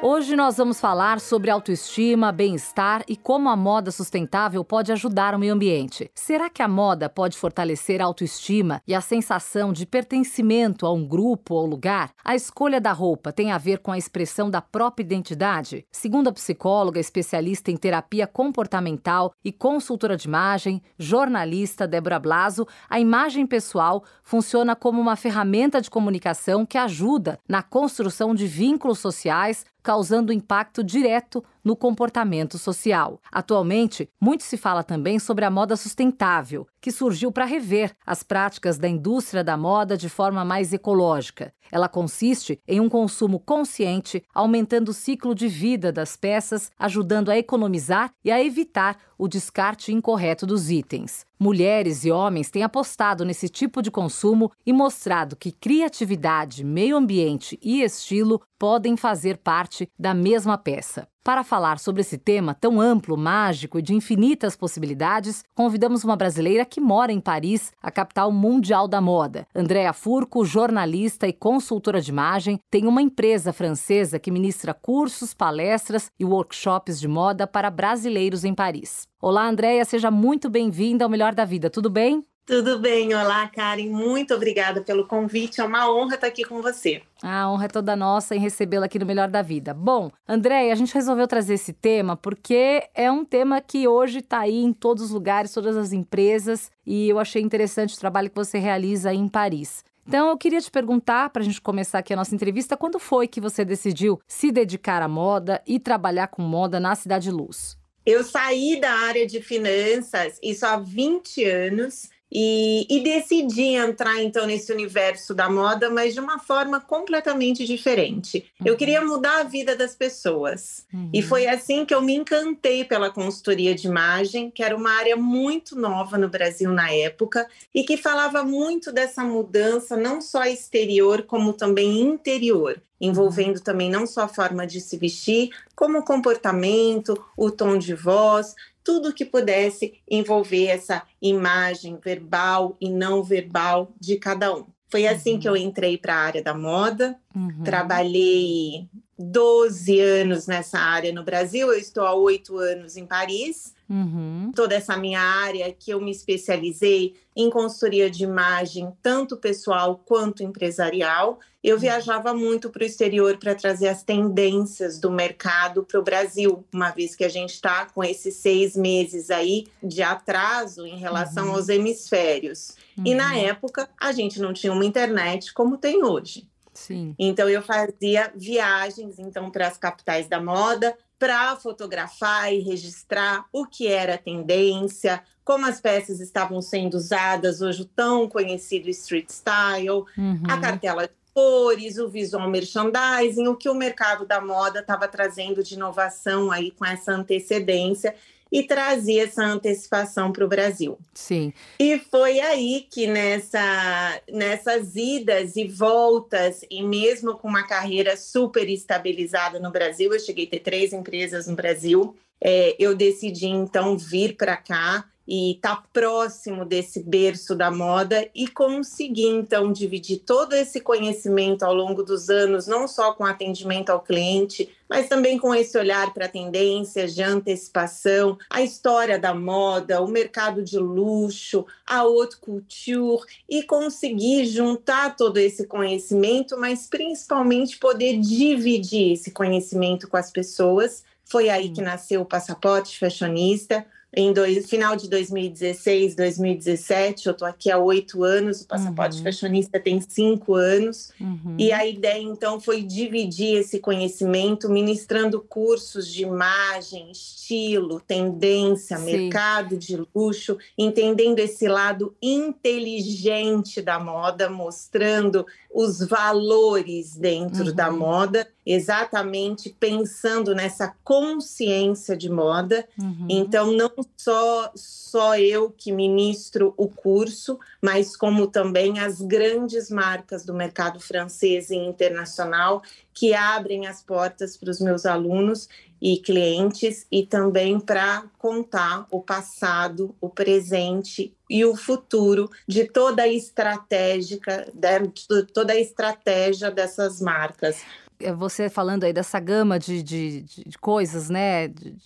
Hoje nós vamos falar sobre autoestima, bem-estar e como a moda sustentável pode ajudar o meio ambiente. Será que a moda pode fortalecer a autoestima e a sensação de pertencimento a um grupo ou lugar? A escolha da roupa tem a ver com a expressão da própria identidade? Segundo a psicóloga especialista em terapia comportamental e consultora de imagem, jornalista Débora Blaso, a imagem pessoal funciona como uma ferramenta de comunicação que ajuda na construção de vínculos sociais causando impacto direto no comportamento social. Atualmente, muito se fala também sobre a moda sustentável, que surgiu para rever as práticas da indústria da moda de forma mais ecológica. Ela consiste em um consumo consciente, aumentando o ciclo de vida das peças, ajudando a economizar e a evitar o descarte incorreto dos itens. Mulheres e homens têm apostado nesse tipo de consumo e mostrado que criatividade, meio ambiente e estilo podem fazer parte da mesma peça. Para falar sobre esse tema tão amplo, mágico e de infinitas possibilidades, convidamos uma brasileira que mora em Paris, a capital mundial da moda. Andréa Furco, jornalista e consultora de imagem, tem uma empresa francesa que ministra cursos, palestras e workshops de moda para brasileiros em Paris. Olá, Andréia, seja muito bem-vinda ao Melhor da Vida, tudo bem? Tudo bem, olá Karen, muito obrigada pelo convite, é uma honra estar aqui com você. A honra é toda nossa em recebê-la aqui no Melhor da Vida. Bom, André, a gente resolveu trazer esse tema porque é um tema que hoje está aí em todos os lugares, todas as empresas, e eu achei interessante o trabalho que você realiza aí em Paris. Então, eu queria te perguntar, para a gente começar aqui a nossa entrevista, quando foi que você decidiu se dedicar à moda e trabalhar com moda na Cidade Luz? Eu saí da área de finanças, isso há 20 anos, e, e, decidi entrar então nesse universo da moda, mas de uma forma completamente diferente. Uhum. Eu queria mudar a vida das pessoas. Uhum. E foi assim que eu me encantei pela consultoria de imagem, que era uma área muito nova no Brasil na época e que falava muito dessa mudança, não só exterior, como também interior envolvendo também não só a forma de se vestir, como o comportamento, o tom de voz, tudo que pudesse envolver essa imagem verbal e não verbal de cada um. Foi assim uhum. que eu entrei para a área da moda, uhum. trabalhei 12 anos nessa área no Brasil, eu estou há oito anos em Paris. Uhum. Toda essa minha área que eu me especializei em consultoria de imagem, tanto pessoal quanto empresarial. Eu uhum. viajava muito para o exterior para trazer as tendências do mercado para o Brasil, uma vez que a gente está com esses seis meses aí de atraso em relação uhum. aos hemisférios. E na uhum. época a gente não tinha uma internet como tem hoje. Sim. Então eu fazia viagens então para as capitais da moda para fotografar e registrar o que era tendência, como as peças estavam sendo usadas hoje o tão conhecido street style, uhum. a cartela de cores, o visual merchandising, o que o mercado da moda estava trazendo de inovação aí com essa antecedência e trazia essa antecipação para o Brasil. Sim. E foi aí que nessa, nessas idas e voltas, e mesmo com uma carreira super estabilizada no Brasil, eu cheguei a ter três empresas no Brasil, é, eu decidi então vir para cá e estar tá próximo desse berço da moda e conseguir então dividir todo esse conhecimento ao longo dos anos, não só com atendimento ao cliente, mas também com esse olhar para tendências de antecipação, a história da moda, o mercado de luxo, a haute couture e conseguir juntar todo esse conhecimento, mas principalmente poder dividir esse conhecimento com as pessoas. Foi aí que nasceu o Passaporte Fashionista, em dois, final de 2016, 2017. Eu estou aqui há oito anos, o Passaporte uhum. Fashionista tem cinco anos. Uhum. E a ideia, então, foi dividir esse conhecimento, ministrando cursos de imagem, estilo, tendência, Sim. mercado de luxo, entendendo esse lado inteligente da moda, mostrando os valores dentro uhum. da moda, exatamente pensando nessa consciência de moda. Uhum. Então, não só, só eu que ministro o curso, mas como também as grandes marcas do mercado francês e internacional que abrem as portas para os meus alunos e clientes e também para contar o passado, o presente e o futuro de toda a estratégica, de toda a estratégia dessas marcas. É, você falando aí dessa gama de, de, de coisas, né? De,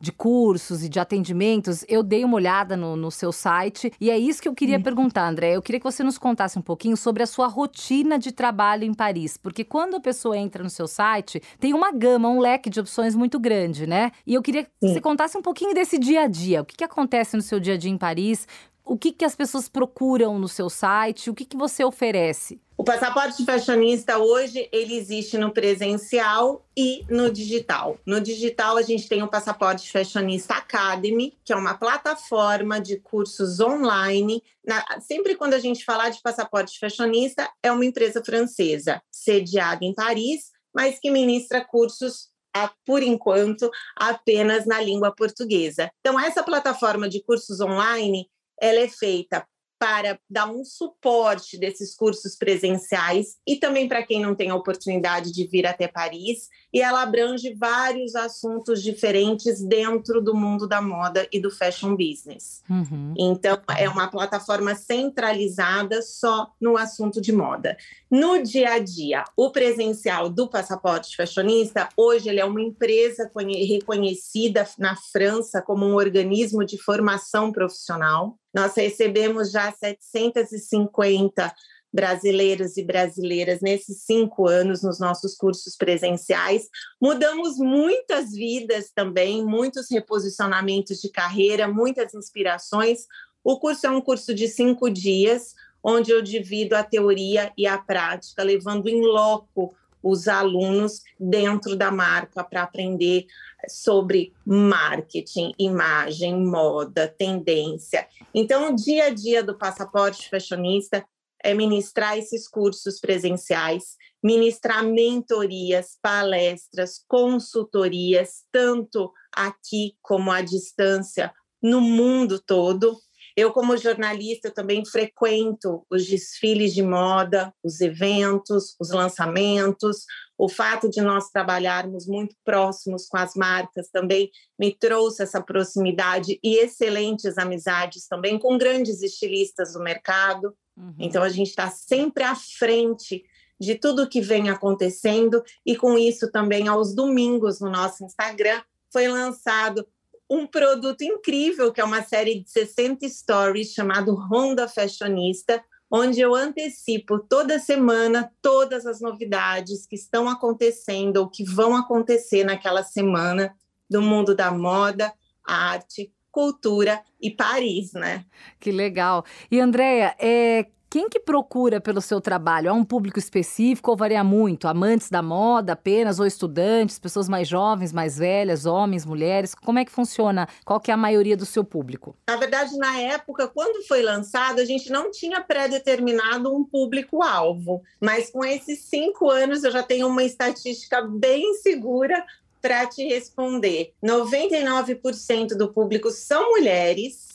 de cursos e de atendimentos, eu dei uma olhada no, no seu site e é isso que eu queria uhum. perguntar, André. Eu queria que você nos contasse um pouquinho sobre a sua rotina de trabalho em Paris, porque quando a pessoa entra no seu site, tem uma gama, um leque de opções muito grande, né? E eu queria que Sim. você contasse um pouquinho desse dia a dia. O que, que acontece no seu dia a dia em Paris? O que, que as pessoas procuram no seu site? O que, que você oferece? O passaporte fashionista hoje ele existe no presencial e no digital. No digital a gente tem o passaporte fashionista Academy, que é uma plataforma de cursos online. Na, sempre quando a gente falar de passaporte fashionista é uma empresa francesa sediada em Paris, mas que ministra cursos por enquanto apenas na língua portuguesa. Então essa plataforma de cursos online ela é feita para dar um suporte desses cursos presenciais e também para quem não tem a oportunidade de vir até Paris. E ela abrange vários assuntos diferentes dentro do mundo da moda e do fashion business. Uhum. Então, é uma plataforma centralizada só no assunto de moda. No dia a dia, o presencial do passaporte fashionista, hoje ele é uma empresa reconhecida na França como um organismo de formação profissional. Nós recebemos já 750 brasileiros e brasileiras nesses cinco anos nos nossos cursos presenciais. Mudamos muitas vidas também, muitos reposicionamentos de carreira, muitas inspirações. O curso é um curso de cinco dias, onde eu divido a teoria e a prática, levando em loco os alunos dentro da marca para aprender sobre marketing, imagem, moda, tendência. Então, o dia a dia do passaporte fashionista é ministrar esses cursos presenciais, ministrar mentorias, palestras, consultorias, tanto aqui como à distância, no mundo todo. Eu, como jornalista, também frequento os desfiles de moda, os eventos, os lançamentos. O fato de nós trabalharmos muito próximos com as marcas também me trouxe essa proximidade e excelentes amizades também com grandes estilistas do mercado. Uhum. Então, a gente está sempre à frente de tudo que vem acontecendo, e com isso também, aos domingos, no nosso Instagram, foi lançado um produto incrível, que é uma série de 60 stories chamado Honda Fashionista, onde eu antecipo toda semana todas as novidades que estão acontecendo ou que vão acontecer naquela semana do mundo da moda, arte, cultura e Paris, né? Que legal. E Andréia, é, quem que procura pelo seu trabalho? É um público específico ou varia muito? Amantes da moda apenas ou estudantes, pessoas mais jovens, mais velhas, homens, mulheres? Como é que funciona? Qual que é a maioria do seu público? Na verdade, na época, quando foi lançado, a gente não tinha pré-determinado um público-alvo. Mas com esses cinco anos, eu já tenho uma estatística bem segura para te responder. 99% do público são mulheres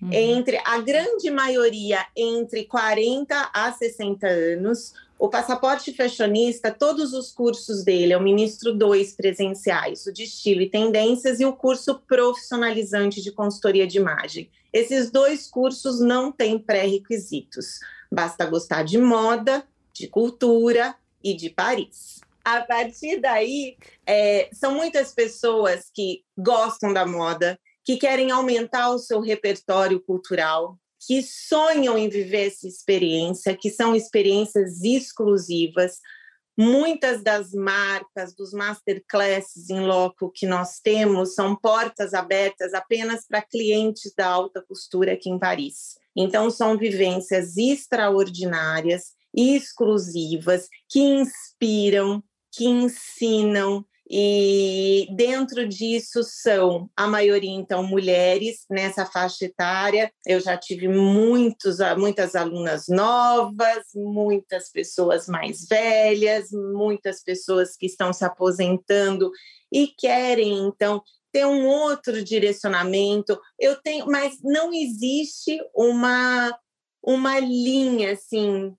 Uhum. Entre a grande maioria entre 40 a 60 anos, o passaporte fashionista, todos os cursos dele, eu ministro dois presenciais, o de estilo e tendências e o curso profissionalizante de consultoria de imagem. Esses dois cursos não têm pré-requisitos. Basta gostar de moda, de cultura e de Paris. A partir daí, é, são muitas pessoas que gostam da moda, que querem aumentar o seu repertório cultural, que sonham em viver essa experiência, que são experiências exclusivas. Muitas das marcas, dos masterclasses em loco que nós temos, são portas abertas apenas para clientes da alta costura aqui em Paris. Então, são vivências extraordinárias, exclusivas, que inspiram, que ensinam, e dentro disso são a maioria então mulheres nessa faixa etária. Eu já tive muitos, muitas alunas novas, muitas pessoas mais velhas, muitas pessoas que estão se aposentando e querem então ter um outro direcionamento. Eu tenho, mas não existe uma uma linha assim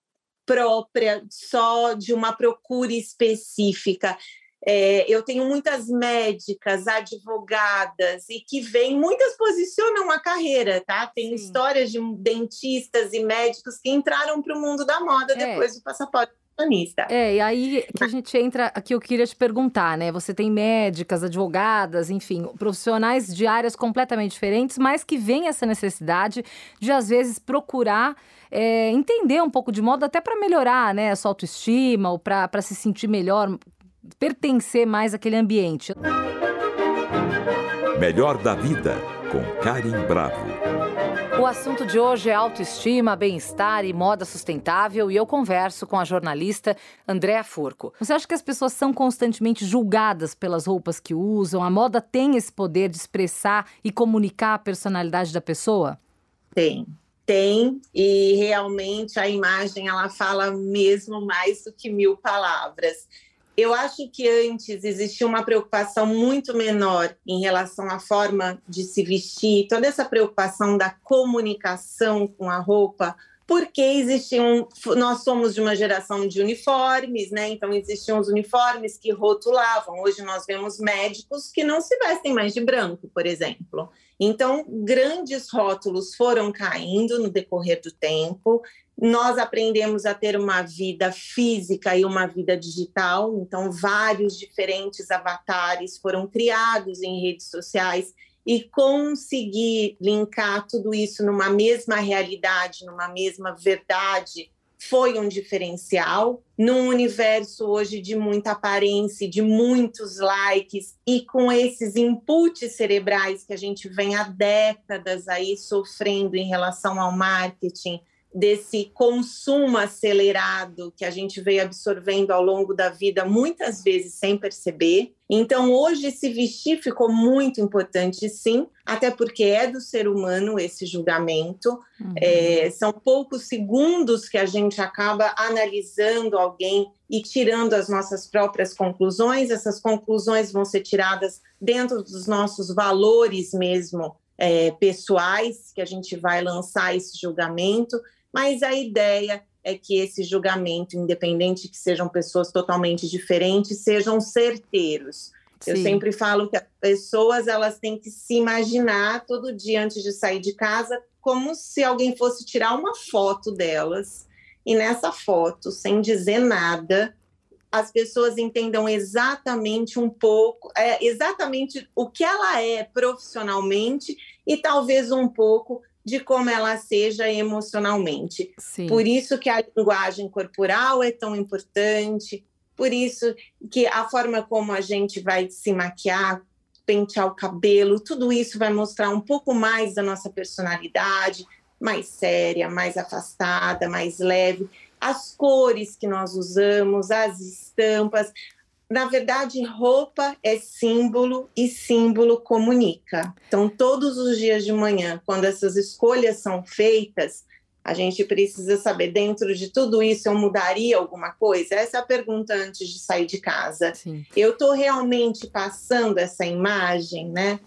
própria só de uma procura específica É, eu tenho muitas médicas, advogadas e que vêm, muitas posicionam a carreira, tá? Tem Sim. histórias de dentistas e médicos que entraram para o mundo da moda é. depois do passaporte é, e aí que a gente entra, aqui eu queria te perguntar, né? Você tem médicas, advogadas, enfim, profissionais de áreas completamente diferentes, mas que vem essa necessidade de, às vezes, procurar é, entender um pouco de moda até para melhorar né, a sua autoestima ou para se sentir melhor, pertencer mais àquele ambiente. Melhor da vida, com Karim Bravo. O assunto de hoje é autoestima, bem-estar e moda sustentável e eu converso com a jornalista Andréa Furco. Você acha que as pessoas são constantemente julgadas pelas roupas que usam? A moda tem esse poder de expressar e comunicar a personalidade da pessoa? Tem, tem e realmente a imagem ela fala mesmo mais do que mil palavras. Eu acho que antes existia uma preocupação muito menor em relação à forma de se vestir, toda essa preocupação da comunicação com a roupa, porque existiam, nós somos de uma geração de uniformes, né? Então existiam os uniformes que rotulavam. Hoje nós vemos médicos que não se vestem mais de branco, por exemplo. Então, grandes rótulos foram caindo no decorrer do tempo. Nós aprendemos a ter uma vida física e uma vida digital, então vários diferentes avatares foram criados em redes sociais e conseguir linkar tudo isso numa mesma realidade, numa mesma verdade, foi um diferencial num universo hoje de muita aparência, de muitos likes e com esses inputs cerebrais que a gente vem há décadas aí sofrendo em relação ao marketing, desse consumo acelerado que a gente veio absorvendo ao longo da vida, muitas vezes sem perceber. Então, hoje, se vestir ficou muito importante, sim, até porque é do ser humano esse julgamento. Uhum. É, são poucos segundos que a gente acaba analisando alguém e tirando as nossas próprias conclusões. Essas conclusões vão ser tiradas dentro dos nossos valores mesmo. É, pessoais, que a gente vai lançar esse julgamento, mas a ideia é que esse julgamento, independente que sejam pessoas totalmente diferentes, sejam certeiros. Sim. Eu sempre falo que as pessoas elas têm que se imaginar todo dia antes de sair de casa como se alguém fosse tirar uma foto delas e nessa foto, sem dizer nada, as pessoas entendam exatamente um pouco, é, exatamente o que ela é profissionalmente e talvez um pouco de como ela seja emocionalmente. Sim. Por isso que a linguagem corporal é tão importante, por isso que a forma como a gente vai se maquiar, pentear o cabelo, tudo isso vai mostrar um pouco mais da nossa personalidade, mais séria, mais afastada, mais leve. As cores que nós usamos, as estampas, na verdade, roupa é símbolo e símbolo comunica. Então, todos os dias de manhã, quando essas escolhas são feitas, a gente precisa saber, dentro de tudo isso, eu mudaria alguma coisa? Essa é a pergunta antes de sair de casa. Sim. Eu estou realmente passando essa imagem, né?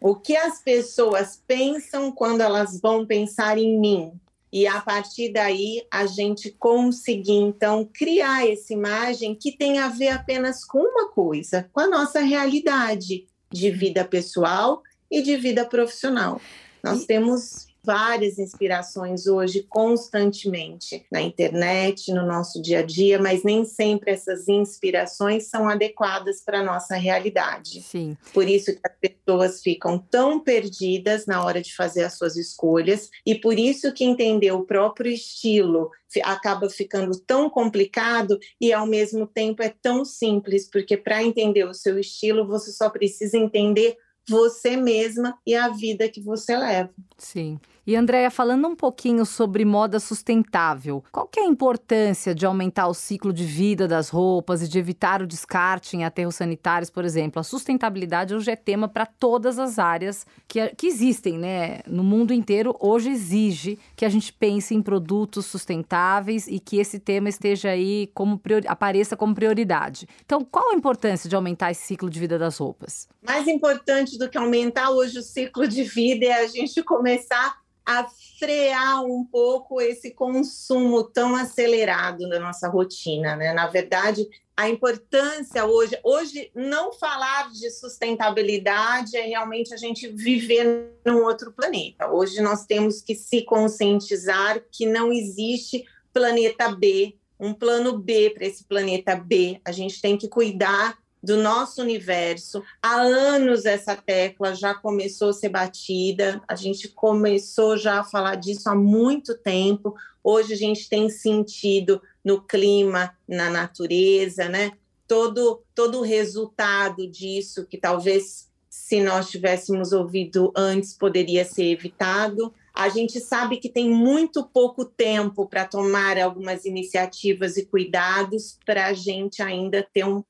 O que as pessoas pensam quando elas vão pensar em mim? E a partir daí a gente conseguir então criar essa imagem que tem a ver apenas com uma coisa, com a nossa realidade de vida pessoal e de vida profissional. Nós e... temos várias inspirações hoje constantemente na internet, no nosso dia a dia, mas nem sempre essas inspirações são adequadas para a nossa realidade. Sim. Por isso que as pessoas ficam tão perdidas na hora de fazer as suas escolhas e por isso que entender o próprio estilo acaba ficando tão complicado e ao mesmo tempo é tão simples, porque para entender o seu estilo você só precisa entender você mesma e a vida que você leva. Sim. E Andréia, falando um pouquinho sobre moda sustentável, qual que é a importância de aumentar o ciclo de vida das roupas e de evitar o descarte em aterros sanitários, por exemplo? A sustentabilidade hoje é tema para todas as áreas que, que existem, né? No mundo inteiro, hoje exige que a gente pense em produtos sustentáveis e que esse tema esteja aí como priori, apareça como prioridade. Então, qual a importância de aumentar esse ciclo de vida das roupas? Mais importante do que aumentar hoje o ciclo de vida é a gente começar a frear um pouco esse consumo tão acelerado da nossa rotina, né? Na verdade, a importância hoje, hoje não falar de sustentabilidade é realmente a gente viver num outro planeta. Hoje nós temos que se conscientizar que não existe planeta B, um plano B para esse planeta B. A gente tem que cuidar do nosso universo. Há anos essa tecla já começou a ser batida, a gente começou já a falar disso há muito tempo. Hoje a gente tem sentido no clima, na natureza, né? Todo, todo o resultado disso, que talvez se nós tivéssemos ouvido antes, poderia ser evitado. A gente sabe que tem muito pouco tempo para tomar algumas iniciativas e cuidados para a gente ainda ter um,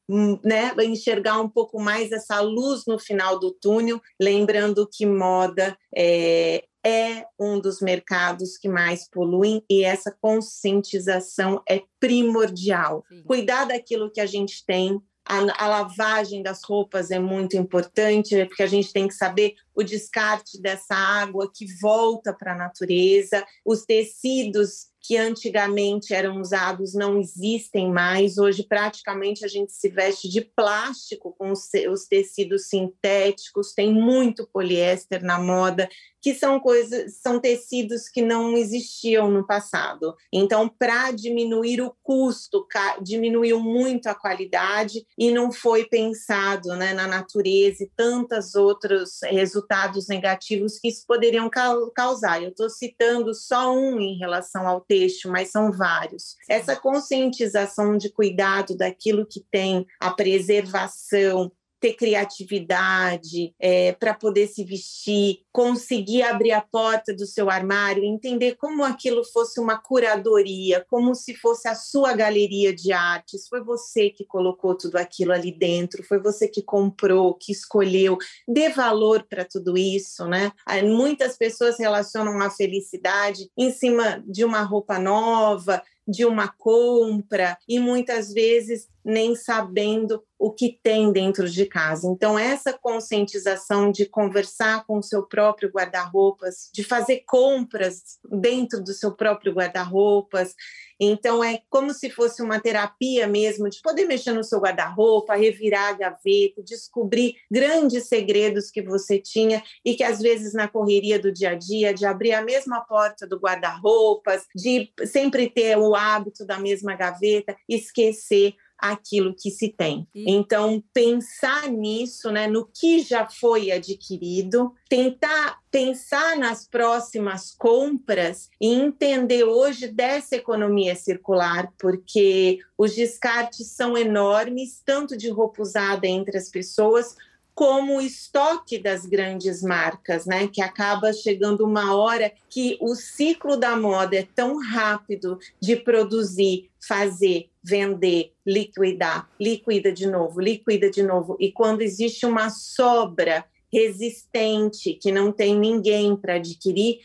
né, enxergar um pouco mais essa luz no final do túnel, lembrando que moda é, é um dos mercados que mais poluem e essa conscientização é primordial. Sim. Cuidar daquilo que a gente tem, a, a, lavagem das roupas é muito importante, porque a gente tem que saber o descarte dessa água que volta para a natureza, os tecidos que antigamente eram usados não existem mais. Hoje, praticamente, a gente se veste de plástico com os, os tecidos sintéticos, tem muito poliéster na moda, que são coisas, são tecidos que não existiam no passado. Então, para diminuir o custo, diminuiu muito a qualidade e não foi pensado né, na natureza e tantos outros resultados negativos que isso poderiam causar. Eu estou citando só um em relação ao texto, mas são vários. Essa conscientização de cuidado daquilo que tem, a preservação, ter criatividade é, para poder se vestir, conseguir abrir a porta do seu armário, entender como aquilo fosse uma curadoria, como se fosse a sua galeria de artes. Foi você que colocou tudo aquilo ali dentro, foi você que comprou, que escolheu. Dê valor para tudo isso, né? Muitas pessoas relacionam a felicidade em cima de uma roupa nova, de uma compra e muitas vezes nem sabendo o que tem dentro de casa. Então, essa conscientização de conversar com o seu próprio guarda-roupas, de fazer compras dentro do seu próprio guarda-roupas. Então, é como se fosse uma terapia mesmo, de poder mexer no seu guarda-roupa, revirar a gaveta, descobrir grandes segredos que você tinha e que, às vezes, na correria do dia a dia, de abrir a mesma porta do guarda-roupas, de sempre ter o hábito da mesma gaveta, esquecer aquilo que se tem. Então, pensar nisso, né, no que já foi adquirido, tentar pensar nas próximas compras e entender hoje dessa economia circular, porque os descartes são enormes, tanto de roupa usada entre as pessoas, como o estoque das grandes marcas, né? Que acaba chegando uma hora que o ciclo da moda é tão rápido de produzir, fazer, vender, liquidar, liquida de novo, liquida de novo. E quando existe uma sobra resistente que não tem ninguém para adquirir,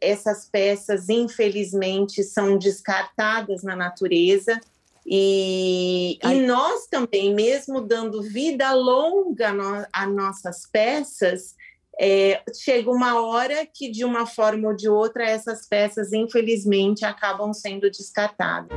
essas peças, infelizmente, são descartadas na natureza e, e, nós também, mesmo dando vida longa no, a nossas peças, é, chega uma hora que, de uma forma ou de outra, essas peças, infelizmente, acabam sendo descartadas.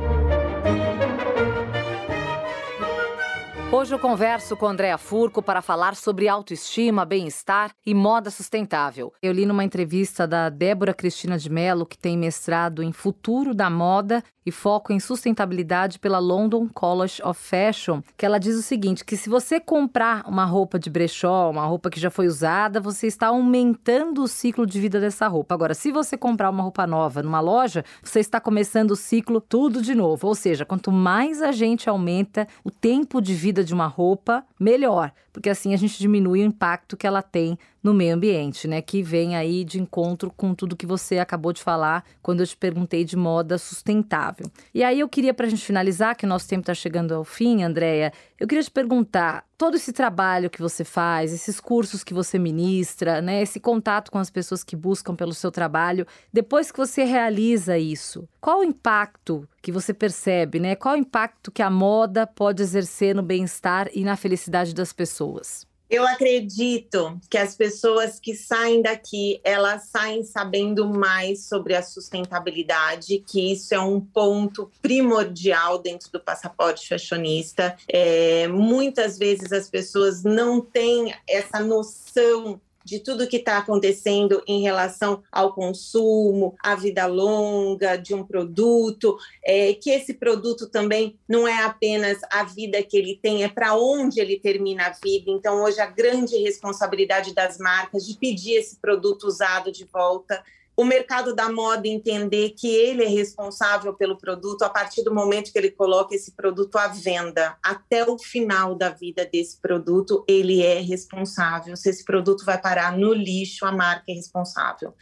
Hoje eu converso com Andréa Furco para falar sobre autoestima, bem-estar e moda sustentável. Eu li numa entrevista da Débora Cristina de Mello, que tem mestrado em futuro da moda e foco em sustentabilidade pela London College of Fashion, que ela diz o seguinte: que se você comprar uma roupa de brechó, uma roupa que já foi usada, você está aumentando o ciclo de vida dessa roupa. Agora, se você comprar uma roupa nova numa loja, você está começando o ciclo tudo de novo. Ou seja, quanto mais a gente aumenta o tempo de vida de uma roupa, melhor, porque assim a gente diminui o impacto que ela tem no meio ambiente, né? Que vem aí de encontro com tudo que você acabou de falar quando eu te perguntei de moda sustentável. E aí eu queria, para a gente finalizar, que o nosso tempo está chegando ao fim, Andréia, eu queria te perguntar: todo esse trabalho que você faz, esses cursos que você ministra, né? Esse contato com as pessoas que buscam pelo seu trabalho, depois que você realiza isso, qual o impacto que você percebe, né? Qual o impacto que a moda pode exercer no bem-estar e na felicidade das pessoas? Eu acredito que as pessoas que saem daqui, elas saem sabendo mais sobre a sustentabilidade, que isso é um ponto primordial dentro do passaporte fashionista. É, muitas vezes as pessoas não têm essa noção de tudo que está acontecendo em relação ao consumo, à vida longa de um produto, é, que esse produto também não é apenas a vida que ele tem, é para onde ele termina a vida. Então, hoje, a grande responsabilidade das marcas de pedir esse produto usado de volta o mercado da moda entender que ele é responsável pelo produto a partir do momento que ele coloca esse produto à venda. Até o final da vida desse produto, ele é responsável. Se esse produto vai parar no lixo, a marca é responsável.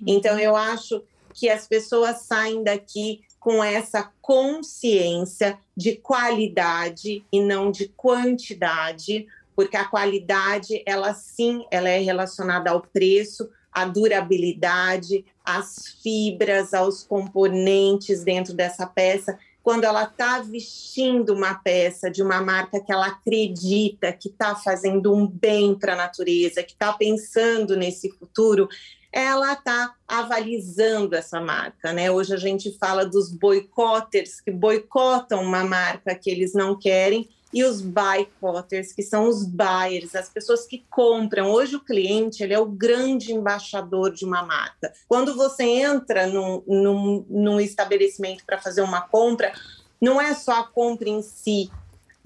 Uhum. Então, eu acho que as pessoas saem daqui com essa consciência de qualidade e não de quantidade, porque a qualidade, ela sim, ela é relacionada ao preço, a durabilidade, as fibras, aos componentes dentro dessa peça. Quando ela está vestindo uma peça de uma marca que ela acredita que está fazendo um bem para a natureza, que está pensando nesse futuro, ela está avalizando essa marca, né? Hoje a gente fala dos boicoters que boicotam uma marca que eles não querem e os boycotters, que são os buyers, as pessoas que compram. Hoje o cliente ele é o grande embaixador de uma marca. Quando você entra num, num, num estabelecimento para fazer uma compra, não é só a compra em si,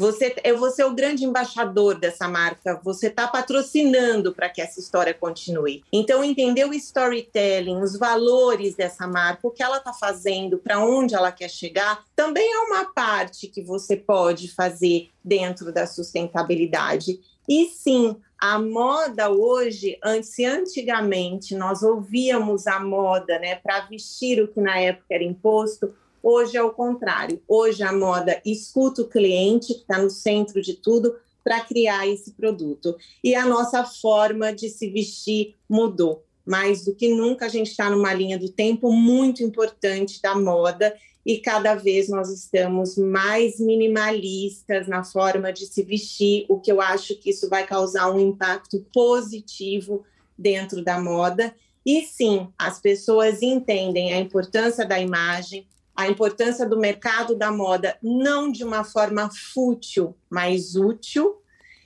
você, é o grande embaixador dessa marca, você está patrocinando para que essa história continue. Então, entender o storytelling, os valores dessa marca, o que ela está fazendo, para onde ela quer chegar, também é uma parte que você pode fazer dentro da sustentabilidade. E sim, a moda hoje, antes, antigamente, nós ouvíamos a moda né, para vestir o que na época era imposto, Hoje é o contrário. Hoje a moda escuta o cliente, que está no centro de tudo, para criar esse produto. E a nossa forma de se vestir mudou. Mais do que nunca, a gente está numa linha do tempo muito importante da moda e cada vez nós estamos mais minimalistas na forma de se vestir, o que eu acho que isso vai causar um impacto positivo dentro da moda. E sim, as pessoas entendem a importância da imagem, a importância do mercado da moda, não de uma forma fútil, mas útil,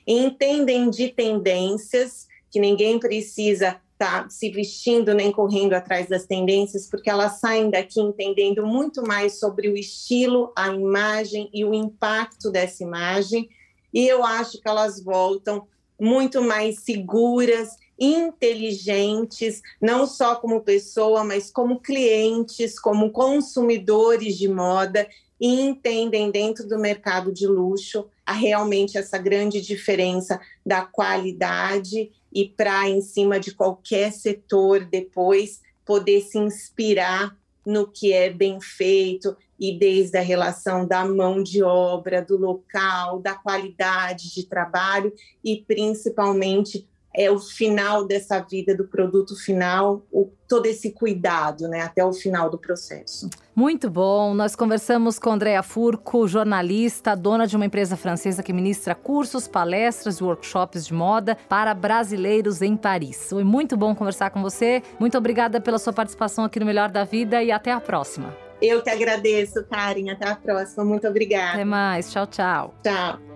entendem de tendências, que ninguém precisa estar tá se vestindo nem correndo atrás das tendências, porque elas saem daqui entendendo muito mais sobre o estilo, a imagem e o impacto dessa imagem, e eu acho que elas voltam muito mais seguras inteligentes, não só como pessoa, mas como clientes, como consumidores de moda e entendem dentro do mercado de luxo a realmente essa grande diferença da qualidade e para em cima de qualquer setor depois poder se inspirar no que é bem feito e desde a relação da mão de obra, do local, da qualidade de trabalho e principalmente é o final dessa vida do produto final, o, todo esse cuidado, né, até o final do processo. Muito bom. Nós conversamos com Andrea Furco, jornalista, dona de uma empresa francesa que ministra cursos, palestras e workshops de moda para brasileiros em Paris. Foi muito bom conversar com você. Muito obrigada pela sua participação aqui no Melhor da Vida e até a próxima. Eu que agradeço, Karen. Até a próxima. Muito obrigada. Até mais. Tchau, tchau. Tchau.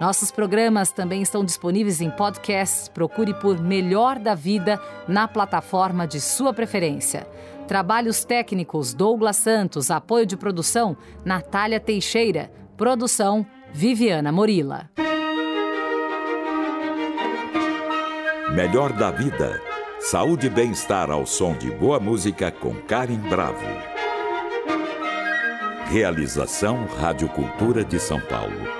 Nossos programas também estão disponíveis em podcasts. Procure por Melhor da Vida na plataforma de sua preferência. Trabalhos técnicos Douglas Santos, apoio de produção Natália Teixeira, produção Viviana Morila. Melhor da Vida. Saúde e bem-estar ao som de boa música com Karen Bravo. Realização Rádio Cultura de São Paulo.